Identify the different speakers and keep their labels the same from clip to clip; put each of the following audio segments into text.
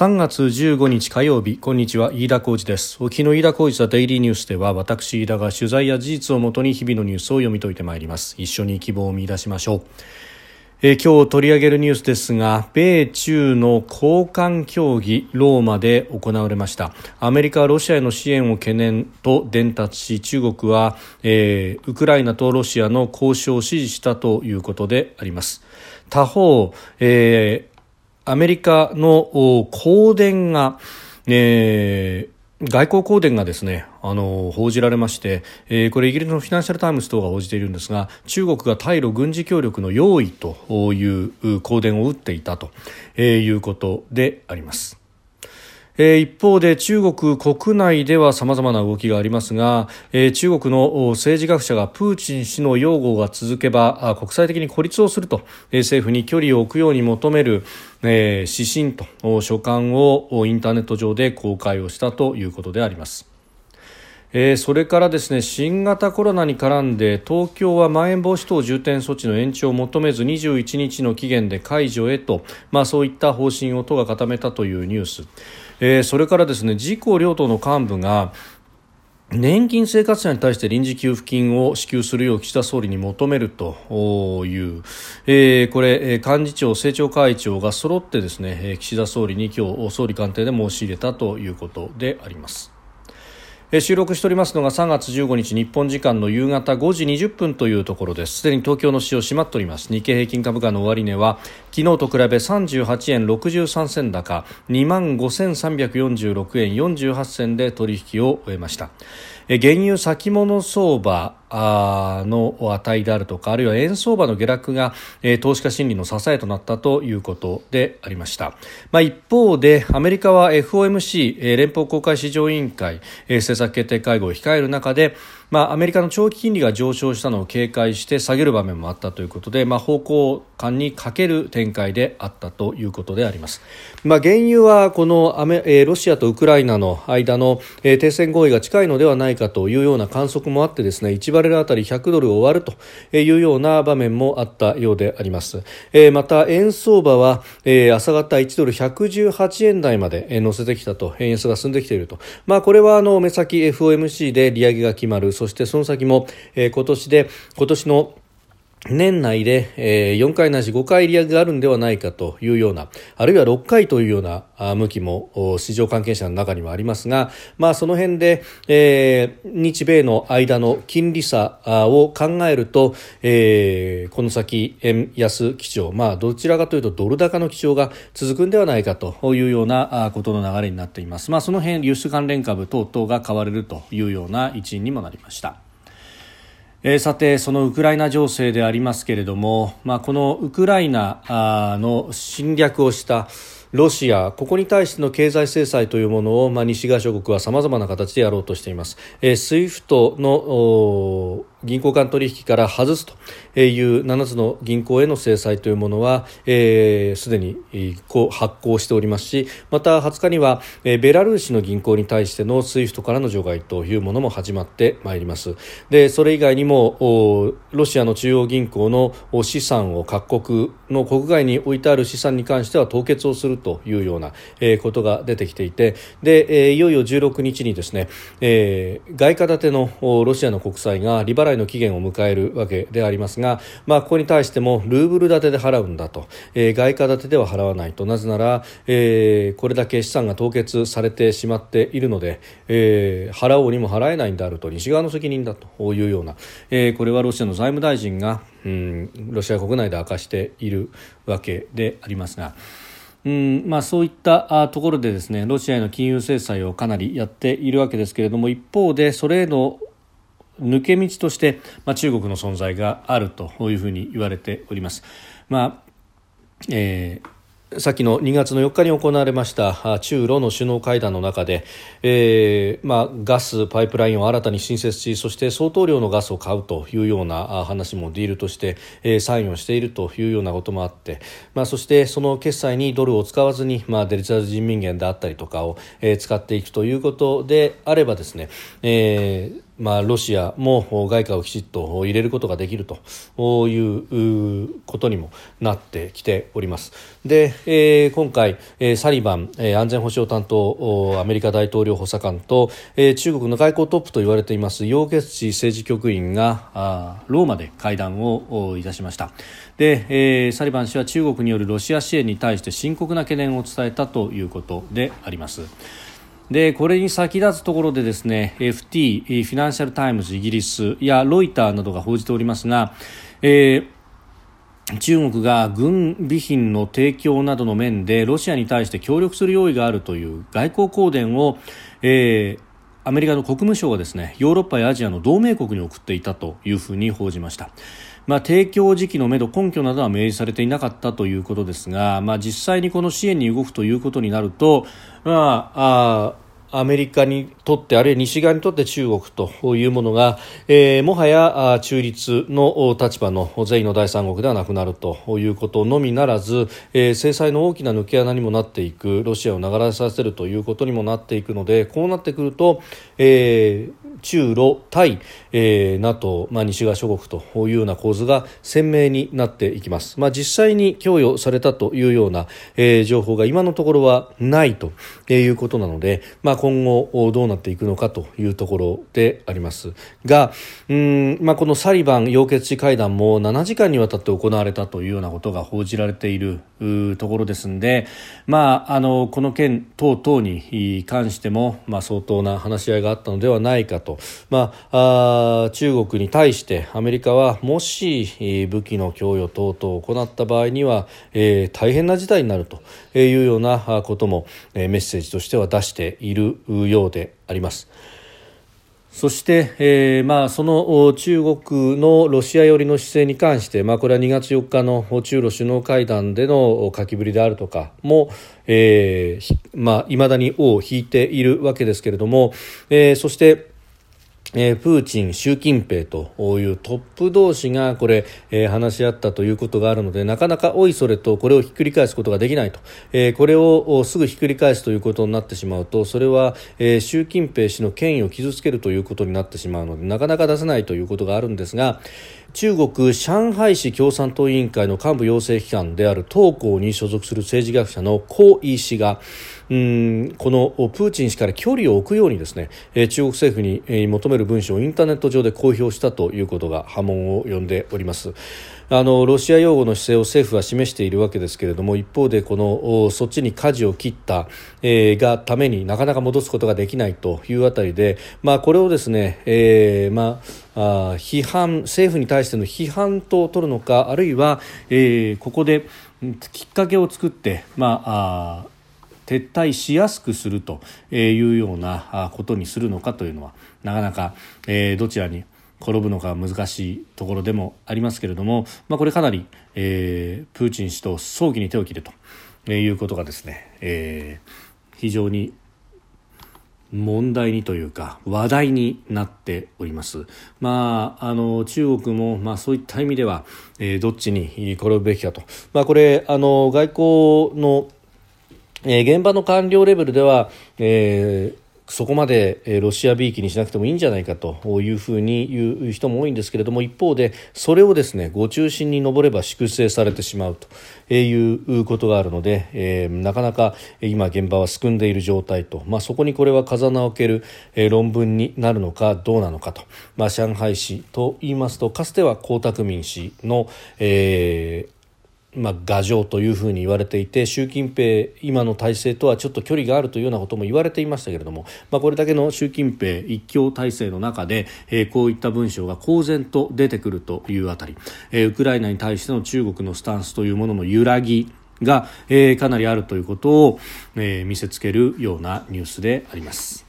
Speaker 1: 3月15日火曜日こんにちは飯田浩二です。沖の飯田浩二ザデイリーニュースでは私飯田が取材や事実をもとに日々のニュースを読み解いてまいります。一緒に希望を見出しましょう。えー、今日取り上げるニュースですが米中の交換協議ローマで行われました。アメリカはロシアへの支援を懸念と伝達し中国は、えー、ウクライナとロシアの交渉を支持したということであります。他方、えーアメリカの公電が、えー、外交公電がですね、あの、報じられまして、えー、これイギリスのフィナンシャルタイムズ等が報じているんですが、中国が対ロ軍事協力の用意という公電を打っていたということであります。え、一方で中国国内では様々な動きがありますが、え、中国の政治学者がプーチン氏の擁護が続けば国際的に孤立をすると、え、政府に距離を置くように求める、え、指針と書簡をインターネット上で公開をしたということであります。えー、それからですね新型コロナに絡んで東京はまん延防止等重点措置の延長を求めず21日の期限で解除へと、まあ、そういった方針を都が固めたというニュース、えー、それからですね自公両党の幹部が年金生活者に対して臨時給付金を支給するよう岸田総理に求めるという、えー、これ幹事長、政調会長が揃ってですね岸田総理に今日総理官邸で申し入れたということであります。収録しておりますのが3月15日日本時間の夕方5時20分というところです。すでに東京の市場閉まっております。日経平均株価の終値は昨日と比べ38円63銭高2万5346円48銭で取引を終えました。原油先物相場の値であるとかあるいは円相場の下落が、投資家心理の支えとなったということでありました、まあ、一方でアメリカは FOMC、連邦公開市場委員会、政策決定会合を控える中でまあ、アメリカの長期金利が上昇したのを警戒して下げる場面もあったということで、まあ、方向感に欠ける展開であったということであります、まあ、原油はこのアメ、えー、ロシアとウクライナの間の、えー、停戦合意が近いのではないかというような観測もあってですね1バレルあたり100ドルを終わるというような場面もあったようであります、えー、また円相場は、えー、朝方1ドル118円台まで乗せてきたと円安が進んできていると、まあ、これはあの目先 FOMC で利上げが決まる。そしてその先も、えー、今年で今年の年内で、え、4回なし5回利上げがあるんではないかというような、あるいは6回というような向きも市場関係者の中にはありますが、まあその辺で、え、日米の間の金利差を考えると、え、この先円安基調、まあどちらかというとドル高の基調が続くんではないかというようなことの流れになっています。まあその辺輸出関連株等々が買われるというような一因にもなりました。えー、さて、そのウクライナ情勢でありますけれども、まあ、このウクライナの侵略をしたロシア、ここに対しての経済制裁というものを、まあ、西側諸国は様々な形でやろうとしています。えー、スイフトの銀行間取引から外すという7つの銀行への制裁というものはすで、えー、に発効しておりますしまた20日には、えー、ベラルーシの銀行に対しての SWIFT からの除外というものも始まってまいります。でそれ以外にもロシアの中央銀行の資産を各国の国外に置いてある資産に関しては凍結をするというような、えー、ことが出てきていてで、えー、いよいよ16日にですね、えー、外貨建てのロシアの国債が利払いの期限を迎えるわけでありますが、まあ、ここに対してもルーブル建てで払うんだと、えー、外貨建てでは払わないと。なぜなら、えー、これだけ資産が凍結されてしまっているので、えー、払おうにも払えないんであると。西側の責任だと。いうような、えー、これはロシアの財務大臣が、うん、ロシア国内で明かしているわけでありますが。うんまあ、そういったところでですねロシアへの金融制裁をかなりやっているわけですけれども一方でそれへの抜け道として、まあ、中国の存在があるというふうに言われております。まあえーさっきの2月の4日に行われました中ロの首脳会談の中で、えーまあ、ガスパイプラインを新たに新設しそして相当量のガスを買うというような話もディールとして、えー、サインをしているというようなこともあって、まあ、そしてその決済にドルを使わずに、まあ、デジタル人民元であったりとかを、えー、使っていくということであればですね、えーまあ、ロシアも外貨をきちっと入れることができるということにもなってきております。で、えー、今回、サリバン、安全保障担当アメリカ大統領補佐官と、えー、中国の外交トップと言われています楊潔チ政治局員がローマで会談をいたしました。で、えー、サリバン氏は中国によるロシア支援に対して深刻な懸念を伝えたということであります。でこれに先立つところでですね FT フィナンシャル・タイムズイギリスやロイターなどが報じておりますが、えー、中国が軍備品の提供などの面でロシアに対して協力する用意があるという外交公電を、えー、アメリカの国務省がですねヨーロッパやアジアの同盟国に送っていたというふうに報じました。まあ、提供時期のめど根拠などは明示されていなかったということですが、まあ、実際にこの支援に動くということになると、まあ、あアメリカにとってあるいは西側にとって中国というものが、えー、もはや中立の立場の善意の第三国ではなくなるということのみならず、えー、制裁の大きな抜け穴にもなっていくロシアを流れさせるということにもなっていくのでこうなってくると、えー、中ロ対、えー、NATO、まあ、西側諸国というような構図が鮮明になっていきます、まあ、実際に供与されたというような、えー、情報が今のところはないということなので、まあ、今後どうなっていくのかというところであります。がうん、まあ、このサリバン溶血会談も7時間にわたって行われたというようなことが報じられているところですので、まあ、あのこの件等々に関しても、まあ、相当な話し合いがあったのではないかと、まあ、あ中国に対してアメリカはもし武器の供与等々を行った場合には、えー、大変な事態になるというようなことも、え、メッセージとしては出しているようであります。そして、えーまあ、その中国のロシア寄りの姿勢に関して、まあ、これは2月4日の中ロ首脳会談での書きぶりであるとかも、えーまあ、未だに尾を引いているわけですけれども、えー、そしてえ、プーチン、習近平というトップ同士がこれ、え、話し合ったということがあるのでなかなかおいそれとこれをひっくり返すことができないと、え、これをすぐひっくり返すということになってしまうとそれは、え、習近平氏の権威を傷つけるということになってしまうのでなかなか出せないということがあるんですが中国上海市共産党委員会の幹部養成機関である東校に所属する政治学者の江井氏がうんこのプーチン氏から距離を置くようにですね中国政府に求める文書をインターネット上で公表したということが波紋を呼んでおります。あのロシア擁護の姿勢を政府は示しているわけですけれども一方でこのそっちに舵を切った、えー、がためになかなか戻すことができないというあたりで、まあ、これをですね、えーまあ、批判政府に対しての批判と取るのかあるいは、えー、ここできっかけを作って、まあ、あ撤退しやすくするというようなことにするのかというのはなかなか、どちらに転ぶのか難しいところでもありますけれども、まあ、これかなり、えー、プーチン氏と早期に手を切るということがですね、えー、非常に問題にというか話題になっております。まあ、あの中国も、まあ、そういった意味では、えー、どっちに転ぶべきかと、まあ、これあの外交のえー、現場の官僚レベルでは、えーそこまでロシアびいきにしなくてもいいんじゃないかというふうに言う人も多いんですけれども一方でそれをですねご中心に上れば粛清されてしまうということがあるので、えー、なかなか今現場はすくんでいる状態と、まあ、そこにこれは風穴を開ける、論文になるのかどうなのかと、まあ、上海市と言いますとかつては江沢民氏の、えーまあ、牙城というふうに言われていて習近平今の体制とはちょっと距離があるというようなことも言われていましたけれども、まあ、これだけの習近平一強体制の中で、えー、こういった文章が公然と出てくるというあたり、えー、ウクライナに対しての中国のスタンスというものの揺らぎが、えー、かなりあるということを、えー、見せつけるようなニュースであります。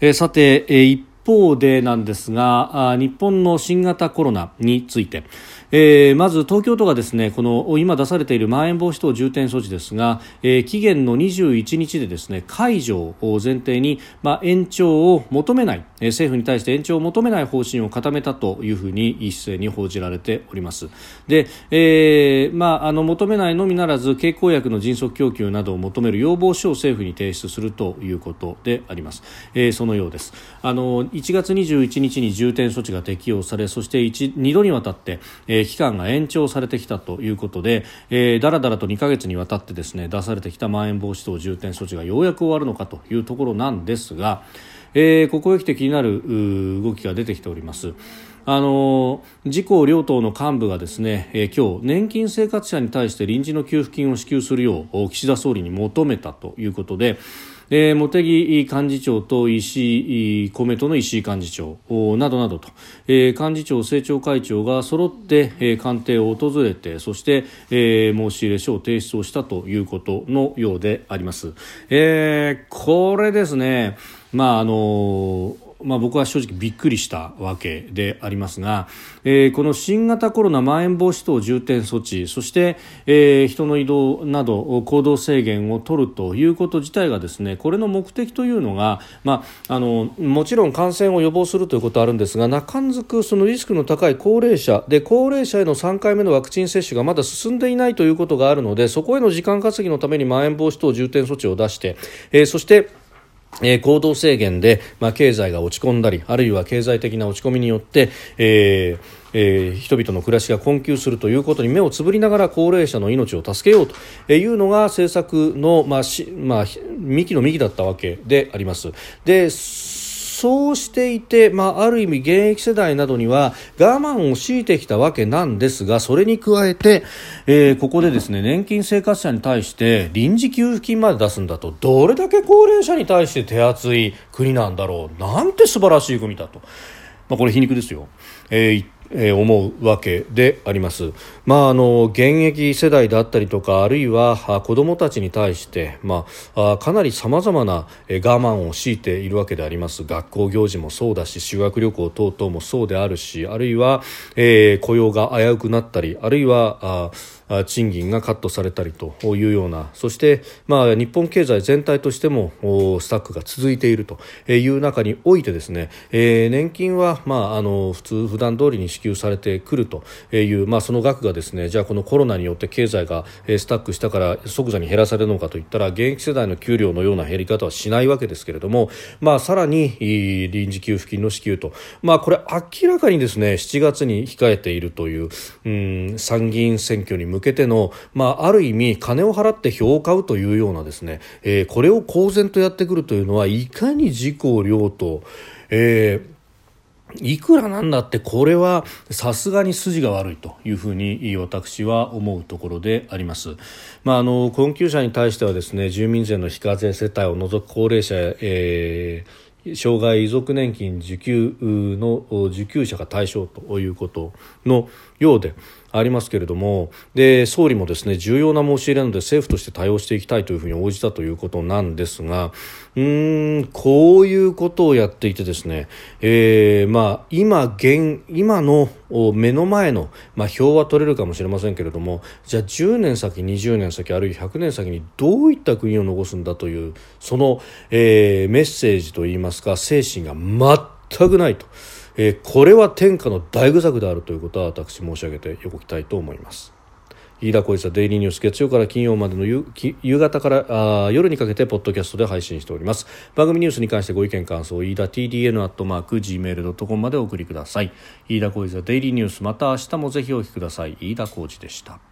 Speaker 1: えー、さて、えー、一方でなんですが日本の新型コロナについて、えー、まず東京都がですねこの今出されているまん延防止等重点措置ですが、えー、期限の21日でですね解除を前提に、まあ、延長を求めない、えー、政府に対して延長を求めない方針を固めたというふうに一斉に報じられております。で、えーまあ、あの求めないのみならず経口薬の迅速供給などを求める要望書を政府に提出するということであります、えー、そのようです。あの1月21日に重点措置が適用されそして2度にわたって、えー、期間が延長されてきたということで、えー、だらだらと2ヶ月にわたってですね出されてきたまん延防止等重点措置がようやく終わるのかというところなんですが、えー、ここへ来て気になる動きが出てきております。あの自公両党の幹部がですね、えー、今日年金生活者に対して臨時の給付金を支給するよう岸田総理に求めたということで、え、茂木幹事長と石井公明党の石井幹事長などなどと、えー、幹事長、政調会長が揃って、えー、官邸を訪れてそして、えー、申し入れ書を提出をしたということのようであります。えー、これですね、まああのーまあ、僕は正直びっくりしたわけでありますが、えー、この新型コロナまん延防止等重点措置そして、えー、人の移動など行動制限を取るということ自体がですねこれの目的というのが、まあ、あのもちろん感染を予防するということはあるんですが中んずくそのリスクの高い高齢者で高齢者への3回目のワクチン接種がまだ進んでいないということがあるのでそこへの時間稼ぎのためにまん延防止等重点措置を出して、えー、そしてえー、行動制限で、まあ、経済が落ち込んだりあるいは経済的な落ち込みによって、えーえー、人々の暮らしが困窮するということに目をつぶりながら高齢者の命を助けようというのが政策の、まあしまあ、幹の幹だったわけであります。でそうしていて、まあ、ある意味現役世代などには我慢を強いてきたわけなんですがそれに加えて、えー、ここでですね年金生活者に対して臨時給付金まで出すんだと。どれだけ高齢者に対して手厚い国なんだろう。なんて素晴らしい国だと、まあ、これ皮肉ですよ。えーえー、思うわけであります。まあ、あの現役世代だったりとかあるいは子どもたちに対して、まあ、かなりさまざまな我慢を強いているわけであります学校行事もそうだし修学旅行等々もそうであるしあるいは、えー、雇用が危うくなったりあるいはあ賃金がカットされたりというような。そして、まあ、日本経済全体としてもスタックが続いているという中においてですね、えー、年金は、まあ、あの普通普段通りに支給されてくるという、まあ、その額がですねじゃあこのコロナによって経済がスタックしたから即座に減らされるのかといったら現役世代の給料のような減り方はしないわけですけれども、まあ、さらに臨時給付金の支給と、まあ、これ明らかにですね7月に控えているという、うん、参議院選挙に向けての、まあ、ある意味金を払って票を買うというようなですね、えー、これを公然とやってくるというのはいかに自公両党、えーいくらなんだってこれはさすがに筋が悪いというふうに私は思うところであります。まあ、あの困窮者に対してはですね住民税の非課税世帯を除く高齢者、えー障害遺族年金受給の受給者が対象ということのようでありますけれどもで総理もですね重要な申し入れなので政府として対応していきたいというふうに応じたということなんですがうんこういうことをやっていてですね、えー、まあ今現今のを目の前の、まあ、票は取れるかもしれませんけれどもじゃあ10年先20年先あるいは100年先にどういった国を残すんだというその、えー、メッセージといいますか精神が全くないと。えー、これは天下の大愚策であるということは私申し上げておきたいと思います。飯田浩司はデイリーニュース月曜から金曜までの夕方からあ夜にかけてポッドキャストで配信しております。番組ニュースに関してご意見感想飯田 TDN アットマーク Gmail.com までお送りください。飯田浩司はデイリーニュースまた明日もぜひお聞きください。飯田浩司でした。